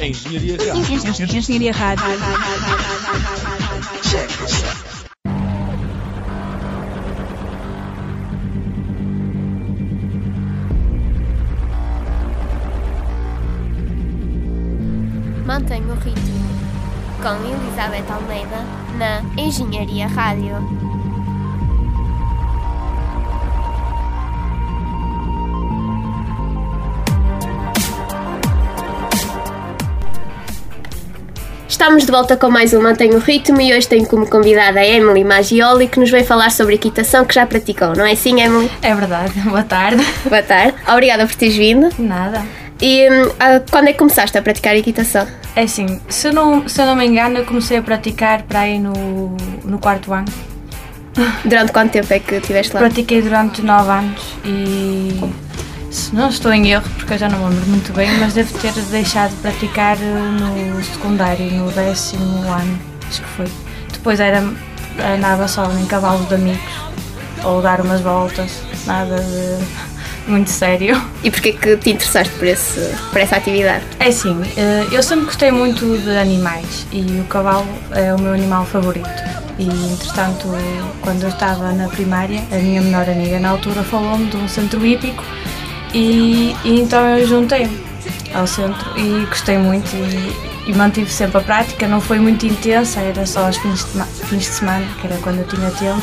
Engenharia Rádio. Engenharia Rádio. Mantenha o ritmo. Com Elizabeth Almeida na Engenharia Rádio. Estamos de volta com mais um Mantenha o Ritmo e hoje tenho como convidada a Emily Maggioli que nos vai falar sobre equitação que já praticou, não é assim, Emily? É verdade. Boa tarde. Boa tarde. Obrigada por teres vindo. Nada. E ah, quando é que começaste a praticar equitação? É assim, se eu não, se eu não me engano, eu comecei a praticar para aí no, no quarto ano. Durante quanto tempo é que estiveste lá? Pratiquei durante nove anos e se não estou em erro, porque eu já não me lembro muito bem, mas devo ter deixado de praticar eh, no secundário, no décimo ano, acho que foi. Depois era, andava só em cavalos de amigos ou dar umas voltas, nada de muito sério. E porquê que te interessaste por, esse, por essa atividade? É assim, eh, eu sempre gostei muito de animais e o cavalo é o meu animal favorito. E entretanto, quando eu estava na primária, a minha menor amiga na altura falou-me de um centro hípico e, e então eu juntei-me ao centro e gostei muito e, e mantive sempre a prática. Não foi muito intensa, era só aos fins de, fins de semana, que era quando eu tinha tempo,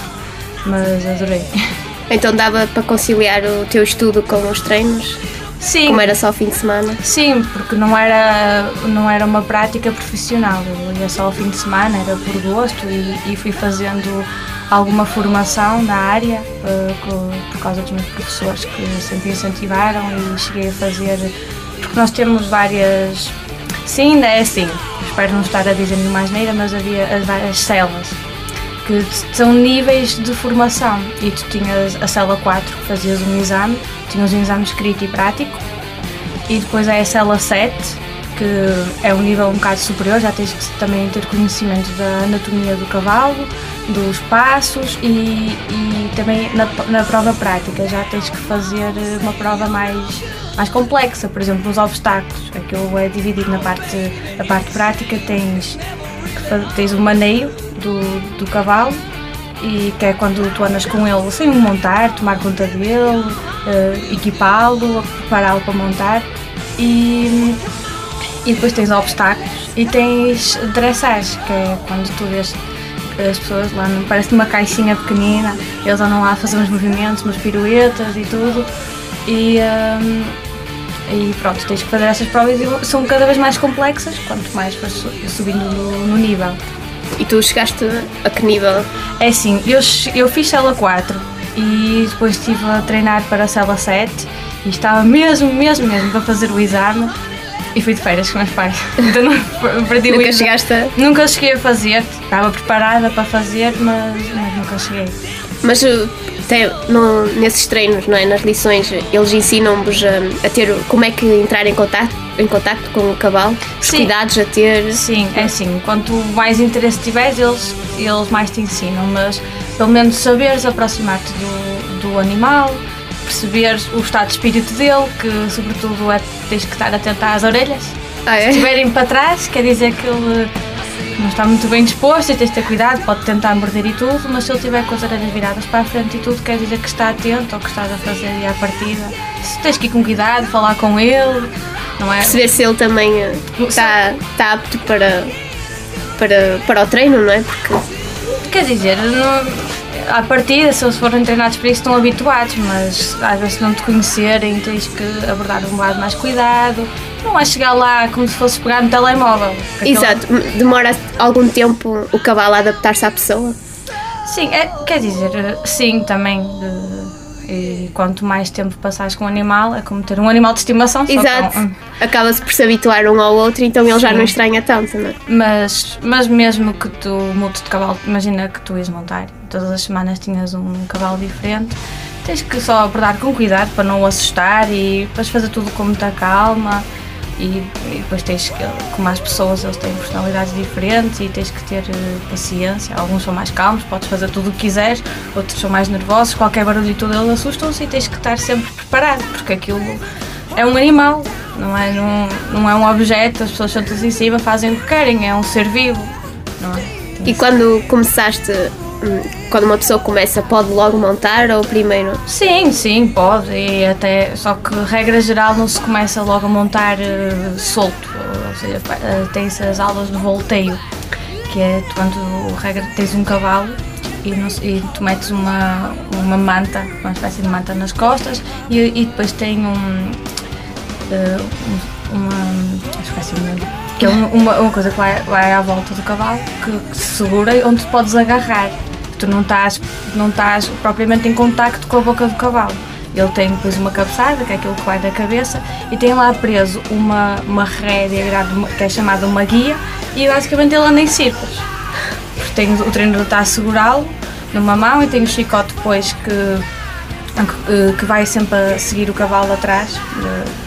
mas adorei. Então dava para conciliar o teu estudo com os treinos? Sim. Como era só o fim de semana? Sim, porque não era, não era uma prática profissional, eu ia só ao fim de semana, era por gosto e, e fui fazendo alguma formação na área uh, por causa dos meus professores que sempre incentivaram e cheguei a fazer, porque nós temos várias, sim, ainda é assim, espero não estar a dizer nenhuma asneira, mas havia as várias celas que são níveis de formação. E tu tinhas a cela 4 que fazias um exame, tinhas um exame escrito e prático e depois é a cela 7 que é um nível um bocado superior, já tens que também ter conhecimento da anatomia do cavalo, dos passos e, e também na, na prova prática. Já tens que fazer uma prova mais, mais complexa, por exemplo, os obstáculos, aquilo é dividido na parte, na parte prática, tens, tens o maneio do, do cavalo e que é quando tu andas com ele sem o montar, tomar conta dele, uh, equipá-lo, prepará-lo para montar. E, e depois tens obstáculos e tens dressage, que é quando tu vês as pessoas lá, parece uma caixinha pequenina, eles andam lá a fazer uns movimentos, umas piruetas e tudo e, um, e pronto, tens que fazer essas provas e são cada vez mais complexas quanto mais vais subindo no, no nível. E tu chegaste a que nível? É assim, eu, eu fiz cela 4 e depois estive a treinar para a cela 7 e estava mesmo, mesmo, mesmo para fazer o exame e fui de férias com meus pais. Então não perdi nunca chegaste a... Nunca cheguei a fazer, estava preparada para fazer, mas, mas nunca cheguei. Mas até no, nesses treinos, não é? nas lições, eles ensinam-vos a, a, ter como é que entrar em contato, em contato com o cavalo, os Sim. cuidados a ter. Sim, é assim, quanto mais interesse tiveres, eles, eles mais te ensinam, mas pelo menos saberes aproximar-te do, do animal, perceberes o estado de espírito dele, que sobretudo é tens que estar atento às orelhas. Ah, é? Se estiverem para trás, quer dizer que ele não está muito bem disposto e tens de ter cuidado, pode tentar morder e tudo, mas se ele tiver com as orelhas viradas para a frente e tudo, quer dizer que está atento ao que estás a fazer e à partida. Se tens que ir com cuidado, falar com ele, não é? Perceber se ele também eh, está, está apto para, para, para o treino, não é? Porque. Quer dizer, não, à partida, se eles forem treinados para isso, estão habituados, mas às vezes não te conhecerem, tens que abordar um lado mais cuidado não é chegar lá como se fosse pegar no telemóvel. Exato, demora algum tempo o cavalo a adaptar-se à pessoa? Sim, é, quer dizer, sim, também. De, e quanto mais tempo passares com o animal, é como ter um animal de estimação. Exato. Com, Acaba-se por se habituar um ao outro, então ele sim. já não estranha tanto, não é? Mas, mas mesmo que tu mudes de cavalo, imagina que tu ias montar, todas as semanas tinhas um cavalo diferente, tens que só abordar com cuidado para não o assustar e depois fazer tudo com muita calma e, e, depois tens que, como as pessoas, eles têm personalidades diferentes e tens que ter uh, paciência. Alguns são mais calmos, podes fazer tudo o que quiseres, outros são mais nervosos, qualquer barulho e tudo eles assustam-se e tens que estar sempre preparado, porque aquilo é um animal, não é, não, não é um objeto, as pessoas sentam-se em cima, fazem o que querem, é um ser vivo, não é? E quando começaste, quando uma pessoa começa, pode logo montar ou primeiro? Sim, sim, pode. E até, só que regra geral não se começa logo a montar uh, solto, ou seja, uh, tem-se as aulas de volteio, que é quando regra, tens um cavalo e, no, e, tu metes uma, uma manta, uma espécie de manta nas costas e, e depois tem um. Uh, uma. Esqueci-me que é uma, uma coisa que vai, vai à volta do cavalo, que, que se segura e onde podes agarrar. Tu não estás, não estás propriamente em contacto com a boca do cavalo. Ele tem depois uma cabeçada, que é aquilo que vai da cabeça, e tem lá preso uma, uma rédea que é chamada uma guia, e basicamente ele anda em círculos. Porque tem, o treinador está a segurá-lo numa mão e tem o chicote depois que, que vai sempre a seguir o cavalo atrás,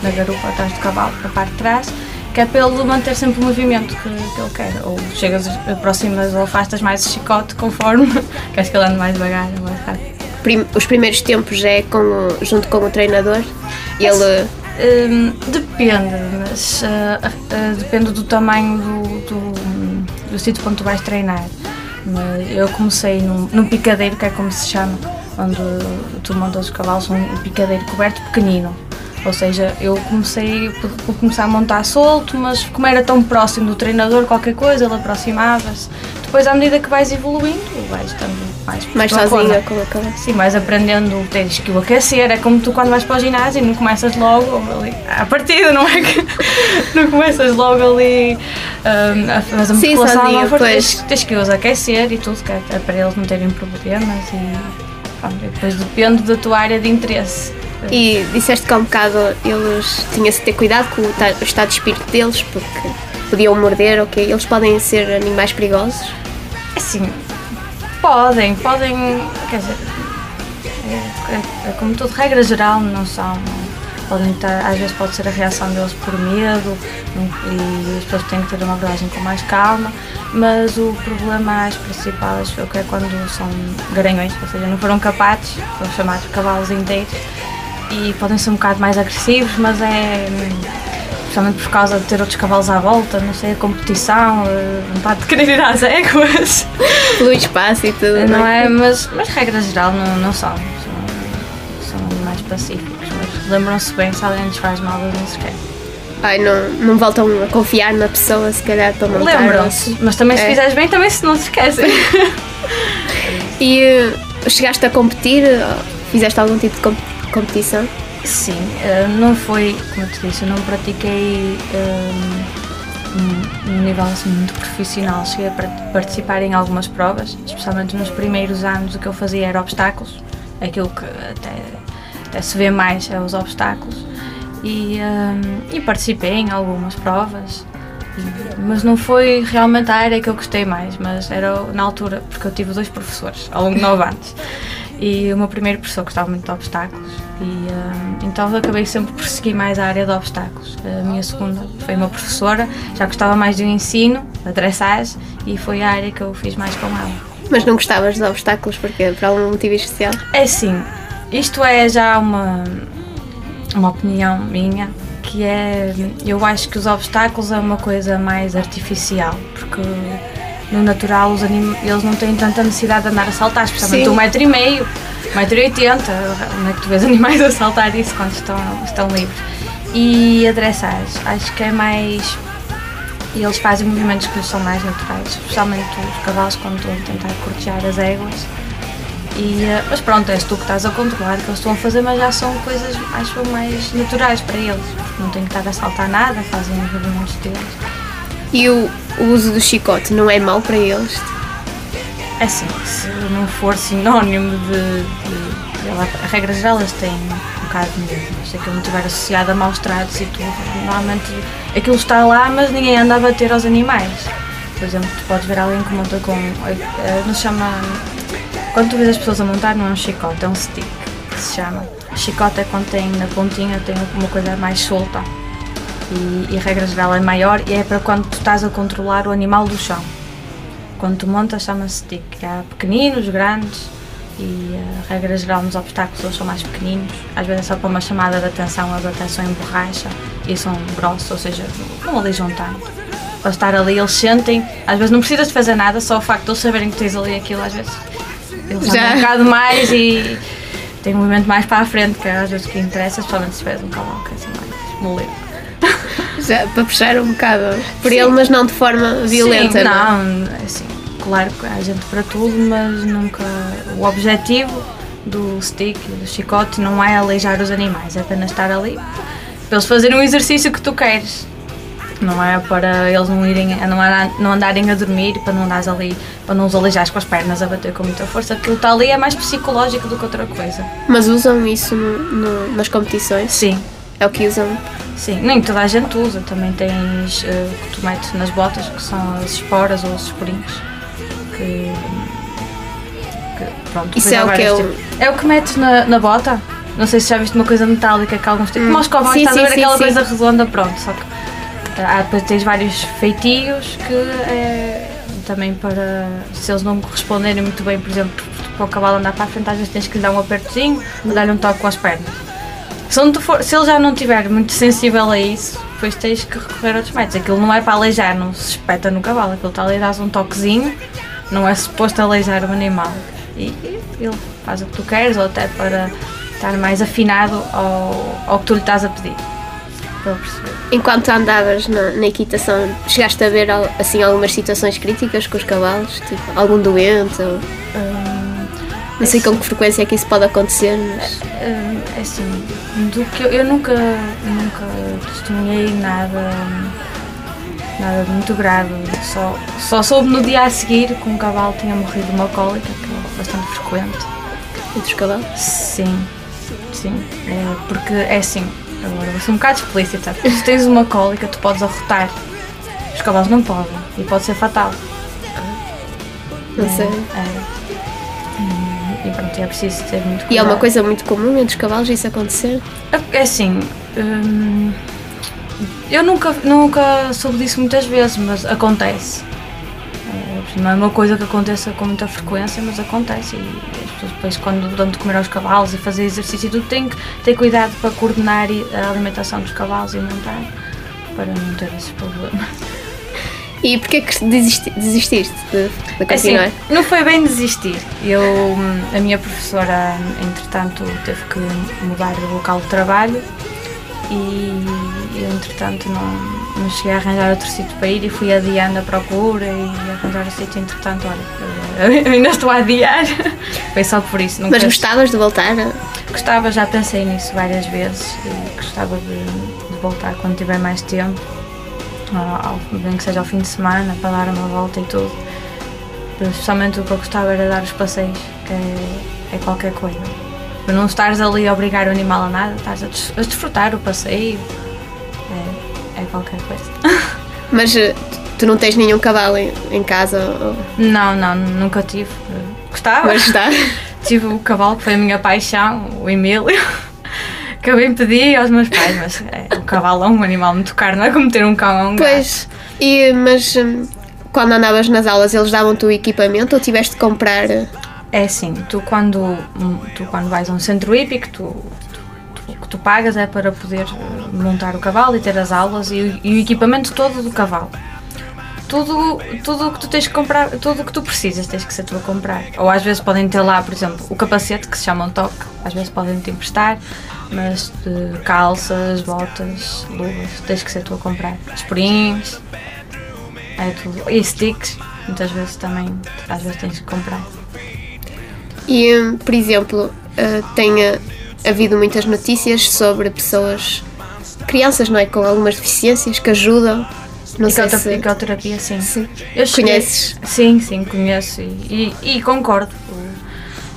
na garupa atrás do cavalo, para a parte de trás, que é para ele manter sempre o movimento que, que ele quer. Ou chegas, aproximas ou afastas mais o chicote conforme queres que ele ande mais devagar ou mais rápido. Os primeiros tempos é com, junto com o treinador? E ele. Um, depende, mas uh, uh, depende do tamanho do, do, do sítio onde tu vais treinar. Eu comecei num, num picadeiro, que é como se chama, onde tu montas os cavalos, um picadeiro coberto pequenino ou seja, eu comecei por, começar a montar solto, mas como era tão próximo do treinador, qualquer coisa, ele aproximava-se. Depois, à medida que vais evoluindo, vais estando mais Mais sozinha com a cabeça. Sim, vais aprendendo, tens que o aquecer. É como tu quando vais para o ginásio, não começas logo ali, à partida, não é que não começas logo ali um, a fazer Sim, musculação. Sozinha, tens, tens que os aquecer e tudo, que é para eles não terem problemas. E, pronto, depois depende da tua área de interesse. E disseste que há um bocado eles tinham-se de ter cuidado com o estado de espírito deles, porque podiam morder, ok? Eles podem ser animais perigosos? Assim, podem, podem, quer dizer, é, é, é como tudo, regra geral, não são. Podem estar, às vezes pode ser a reação deles por medo e as pessoas têm que ter uma abordagem com mais calma, mas o problema mais principal acho que é quando são garanhões, ou seja, não foram capazes, são chamados cavalos inteiros, e podem ser um bocado mais agressivos, mas é especialmente por causa de ter outros cavalos à volta, não sei, a competição, a vontade de querer ir às éguas. Pelo espaço e tudo. Não é? Mas, mas regra geral não, não são. São, são animais pacíficos, mas lembram-se bem, se alguém lhes faz mal, eles não se querem. Ai, não, não voltam a confiar na pessoa, se calhar, para montar. Lembram-se, mas também se é. fizeres bem, também se não se esquecem. e uh, chegaste a competir? Fizeste algum tipo de competição? Competição? Sim, uh, não foi, como te disse, eu não pratiquei uh, um nível assim muito profissional. Cheguei a participar em algumas provas, especialmente nos primeiros anos o que eu fazia era obstáculos, aquilo que até, até se vê mais é os obstáculos. E, um, e participei em algumas provas, mas não foi realmente a área que eu gostei mais, mas era na altura, porque eu tive dois professores ao longo de nove anos. E o meu primeiro professor gostava muito de obstáculos e uh, então acabei sempre por seguir mais a área de obstáculos. A minha segunda foi uma professora, já gostava mais do ensino, da dressage e foi a área que eu fiz mais com ela. Mas não gostavas de obstáculos porque por algum motivo especial? É sim, isto é já uma, uma opinião minha que é eu acho que os obstáculos é uma coisa mais artificial porque no natural os anim... eles não têm tanta necessidade de andar a saltar, especialmente um metro e meio, um metro e oitenta, onde é que tu vês animais a saltar isso quando estão, estão livres? E a dressage, acho que é mais e eles fazem movimentos que são mais naturais, especialmente os cavalos quando estão a tentar cortejar as éguas. E, eh, mas pronto, és tu que estás a controlar que eles estão a fazer, mas já são coisas acho mais naturais para eles, não têm que estar a saltar nada, fazem os movimentos deles. E o, o uso do chicote não é mau para eles? É assim, se não for sinónimo de. de, de a regra geral, eles têm um bocado de medo. Se aquilo não estiver associado a maus tratos e tudo, normalmente aquilo está lá, mas ninguém anda a bater aos animais. Por exemplo, tu podes ver alguém que monta com. Eh, não se chama. Quando tu vês as pessoas a montar, não é um chicote, é um stick que se chama. Chicote é quando tem na pontinha tem uma coisa mais solta e, e a regra geral é maior e é para quando tu estás a controlar o animal do chão. Quando tu montas chama-se stick. Há pequeninos, grandes e a regra geral nos obstáculos eles são mais pequeninos. Às vezes é só para uma chamada de atenção, eles até são em borracha e são grossos, ou seja, não alijam tanto. Para estar ali, eles sentem, às vezes não precisas de fazer nada, só o facto de eles saberem que tens ali aquilo, às vezes eles Já. um bocado mais e têm um movimento mais para a frente, que é às vezes o que interessa, especialmente se tiveres um cavalo que é assim mais moleiro. Para puxar um bocado por ele, mas não de forma violenta. Sim, não é? não, assim, claro que há gente para tudo, mas nunca. O objetivo do stick, do chicote, não é aleijar os animais, é apenas estar ali para eles fazerem um exercício que tu queres. Não é para eles não irem, não, não andarem a dormir, para não andares ali, para não os aleijares com as pernas a bater com muita força. Aquilo está ali é mais psicológico do que outra coisa. Mas usam isso no- no- nas competições? Sim, É o que usam. Sim, nem toda a gente usa. Também tens o que tu metes nas botas, que são as esporas ou os esporinhos. Que, que, pronto, Isso é o que eu- tipos. É o que metes na, na bota. Não sei se já viste uma coisa metálica que alguns têm. Como aos cowboys, Sim, estás a ver sim, aquela sim. coisa redonda, pronto. Só que eh, há, depois tens vários feitios que é também para. Se eles não corresponderem muito bem, por exemplo, para o cavalo andar para a frente, às vezes tens que lhe dar um apertozinho dar-lhe um toque com as pernas. Se, for- se ele já não estiver muito sensível a isso, depois tens que recorrer a outros métodos. Aquilo não é para aleijar, não se espeta no cavalo. Aquilo está ali, dás um toquezinho, não é suposto aleijar o animal. E, e ele faz o que tu queres, ou até para estar mais afinado ao, ao que tu lhe estás a pedir. Enquanto andavas na, na equitação, chegaste a ver assim algumas situações críticas com os cavalos? Tipo, algum doente? Ou, Hum, não sei com que frequência é que isso pode acontecer, mas. hum, é assim, do que eu, eu nunca, nunca testemunhei nada, nada de muito grave. Só, só soube no dia a seguir que um cavalo tinha morrido de uma cólica, que é bastante frequente. Entre os cavalos? Sim, sim. É, porque é assim, agora vou ser um bocado explícita. Se tens uma cólica, tu podes arrotar. Os cavalos não podem e pode ser fatal. Não sei. É. E pronto, é preciso ter muito cuidado. E é uma coisa muito comum entre os cavalos isso acontecer? É assim, hum, eu nunca, nunca soube disso muitas vezes, mas acontece. É, Não é uma coisa que aconteça com muita frequência, mas acontece. E as pessoas depois, quando dão de comer aos cavalos e fazer exercício e tudo, têm que ter cuidado para coordenar a alimentação dos cavalos e montar, para não ter esses problemas. E porquê que desisti- desististe de, de Assim, continuar? não foi bem desistir. Eu, hum, a minha professora, entretanto, teve que mudar de local de trabalho e eu, entretanto, não, não cheguei a arranjar outro sítio para ir e fui adiando a procura e arranjar o sítio. Entretanto, olha, eu ainda estou a adiar. Foi só por isso. Mas gostavas de voltar? Gostava, já pensei nisso várias vezes e gostava de, de voltar quando tiver mais tempo, ao- bem que seja ao fim de semana, para dar uma volta e tudo. Especialmente o que eu gostava era dar os passeios, que é, é qualquer coisa. Para não estares ali a obrigar o animal a nada, estás a, des- a desfrutar o passeio, é, é qualquer coisa. Mas eh, tu não tens nenhum cavalo em, em casa? ou- Não, não, nunca tive. Gostava. Mas está. Tive o cavalo que foi a minha paixão, o Emílio, que eu bem pedi aos meus pais, mas é, o cavalo é um animal muito caro, não é como ter um cão ou um gato. Pois. E, mas hum, quando andavas nas aulas eles davam-te o equipamento ou tiveste de comprar? eh, É assim, tu quando, hum, tu quando vais a um centro hípico, tu, tu- o que tu pagas é para poder eh, montar o cavalo e ter as aulas e, o- e o equipamento todo do cavalo. Tudo, tudo o que tu tens que comprar, tudo o que tu precisas tens que ser tu a comprar. Ou às vezes podem ter lá, por exemplo, o capacete que se chama um toque, às vezes podem te emprestar, mas de calças, botas, luvas, tens que ser tu a comprar. Esporinhos, é tudo. E sticks, muitas vezes também, às vezes tens que comprar. E, por exemplo, eh, tem havido muitas notícias sobre pessoas, crianças, não é? Com algumas deficiências que ajudam. Não sei se. ecoterapia, sim. Sim. Eu Conheces? Sim, sim, conheço e, e- e concordo.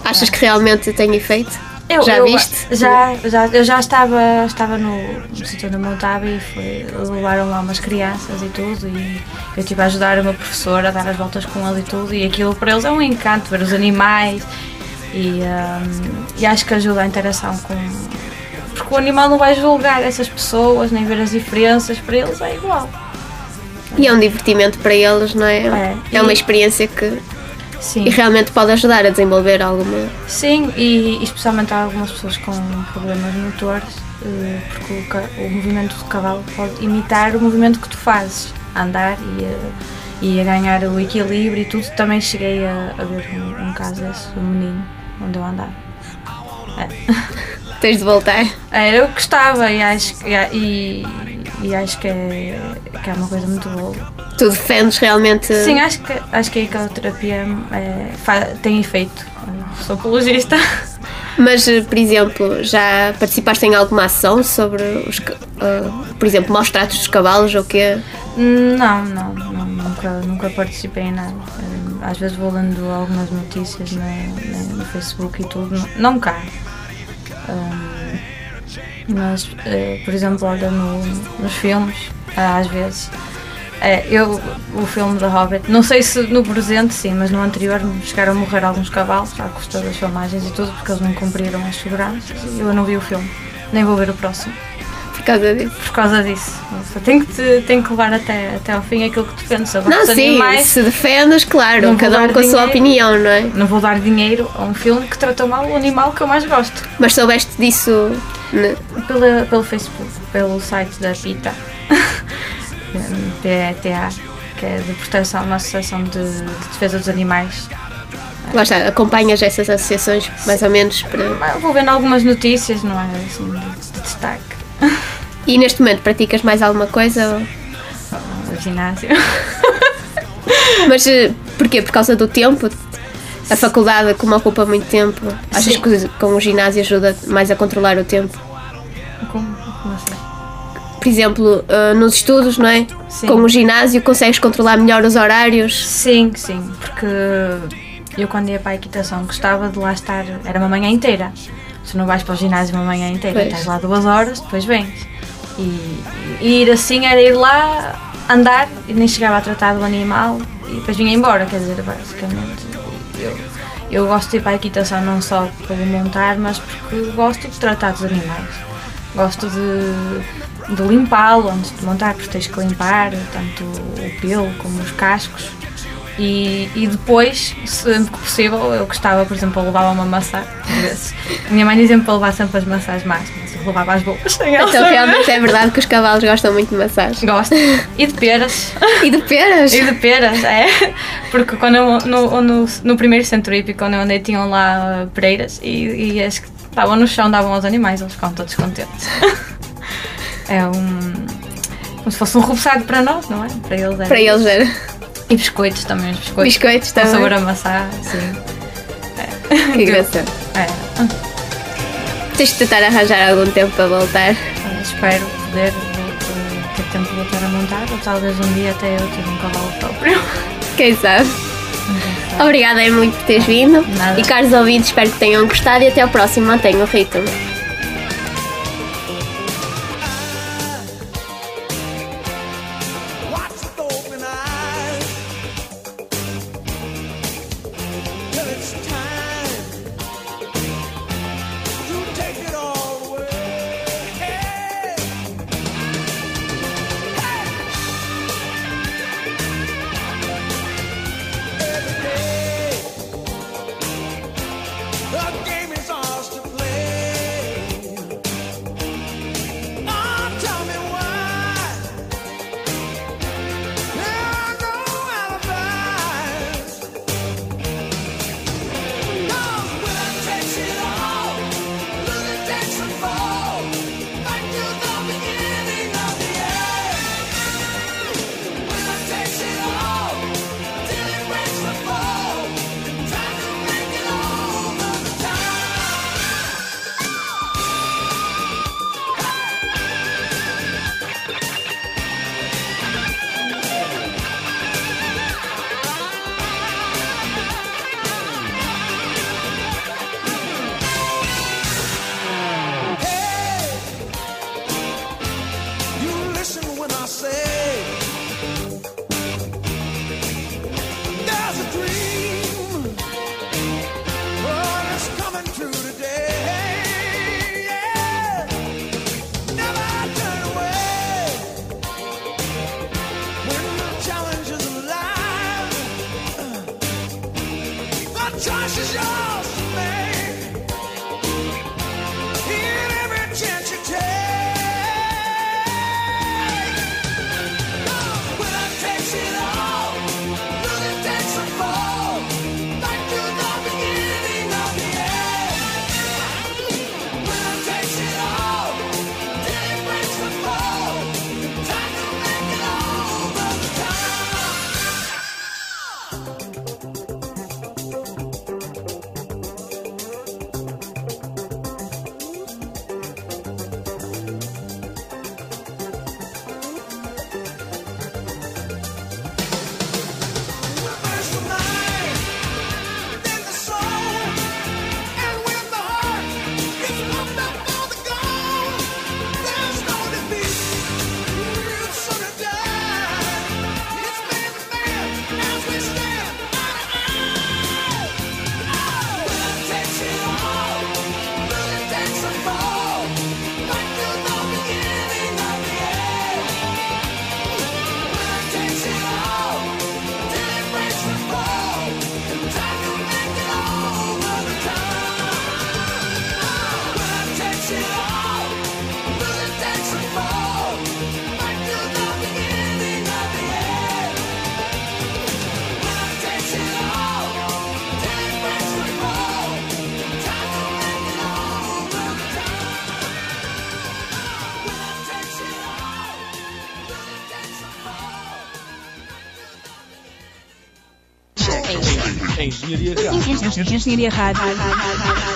Achas que realmente tem efeito? Eu, Já eu- viste? Já, já, eu já estava, estava no, no sítio onde eu montava e foi, levaram lá umas crianças e tudo e eu estive a ajudar uma professora a dar as voltas com ela e tudo e aquilo para eles é um encanto ver os animais e, hum, e acho que ajuda a interação com... Porque o animal não vai julgar essas pessoas nem ver as diferenças, para eles é igual. E é um divertimento para eles, não é? É. É uma experiência que Sim. e realmente pode ajudar a desenvolver alguma. Sim, e, e especialmente há algumas pessoas com problemas motores eh, porque o, o, movimento do cavalo pode imitar o movimento que tu fazes, a andar e a, e a ganhar o equilíbrio e tudo. Também cheguei a, a ver um, um caso desse, um menino, onde eu andava. É. Tens de voltar? É, eu gostava e acho, e, e acho que é, que é uma coisa muito boa. Tu defendes realmente? Sim, acho que, acho que a ecoterapia é, tem efeito. Sou apologista. Mas, por exemplo, já participaste em alguma ação sobre, os, uh, por exemplo, maus tratos dos cavalos ou quê? Não, não, não, nunca, nunca participei em nada. Eh, às vezes vou lendo algumas notícias no, no Facebook e tudo, não, não cá. Um, mas, uh, por exemplo, olha no, nos filmes, às vezes é, eu, o filme da Hobbit, não sei se no presente sim, mas no anterior chegaram a morrer alguns cavalos à custa das filmagens e tudo, porque eles não cumpriram as seguranças eu não vi o filme, nem vou ver o próximo. Por causa disso? Por causa disso. Tenho que, tenho que levar até, até ao fim aquilo que defendo sobre não, sim, animais. se defendes, claro, cada um com a sua opinião, não é? Não vou dar dinheiro a um filme que trata mal o animal que eu mais gosto. Mas soubeste disso? Ne... Pela, pelo Facebook, pelo site da PITA. PETA, que é de proteção, uma associação de, de defesa dos animais. Lá está, acompanhas essas associações mais ou menos para. Vou vendo algumas notícias, não é? Assim, de, de destaque. E neste momento praticas mais alguma coisa? O ginásio. Mas eh, porquê? Por causa do tempo? A faculdade, como ocupa muito tempo, achas Sim. que com o ginásio ajuda mais a controlar o tempo? Como, como assim? por exemplo, uh, nos estudos, não é? Sim. Com o ginásio consegues controlar melhor os horários? Sim, sim, porque eu quando ia para a equitação gostava de lá estar, era uma manhã inteira. Se não vais para o ginásio uma manhã inteira, pois. estás lá duas horas, depois vens. E, e, ir assim era ir lá, andar, e nem chegava a tratar do animal e depois vinha embora, quer dizer, basicamente. Eu, eu gosto de ir para a equitação não só para montar, mas porque gosto de tratar dos animais. Gosto de de limpá-lo antes de montar, porque tens que limpar tanto o pelo como os cascos. E, e depois, sempre que possível, eu gostava, por exemplo, levar uma maçã. Minha mãe dizia-me para levar sempre as maçãs más, mas eu levava as boas. Então realmente é verdade que os cavalos gostam muito de maçãs. Gostam. E de peras. E de peras? E de peras, é. Porque quando eu, no, no, no primeiro centro hípico, quando eu andei, tinham lá pereiras e, e as que estavam no chão davam aos animais, eles ficavam todos contentes. É um. como se fosse um repousado para nós, não é? Para eles era. Para eles era. E biscoitos também, os biscoitos. Biscoitos também. Com sabor a maçã, sim. É. Que engraçado. É. Tens de tentar arranjar algum tempo para voltar. É, espero poder ter tempo de voltar a montar, ou talvez um dia até eu ter um cavalo próprio. Quem sabe? Obrigada é muito por teres vindo. Nada. E caros ouvintes, espero que tenham gostado e até ao próximo. Mantenham o ritmo. Engenharia Rádio. Engenharia Rádio.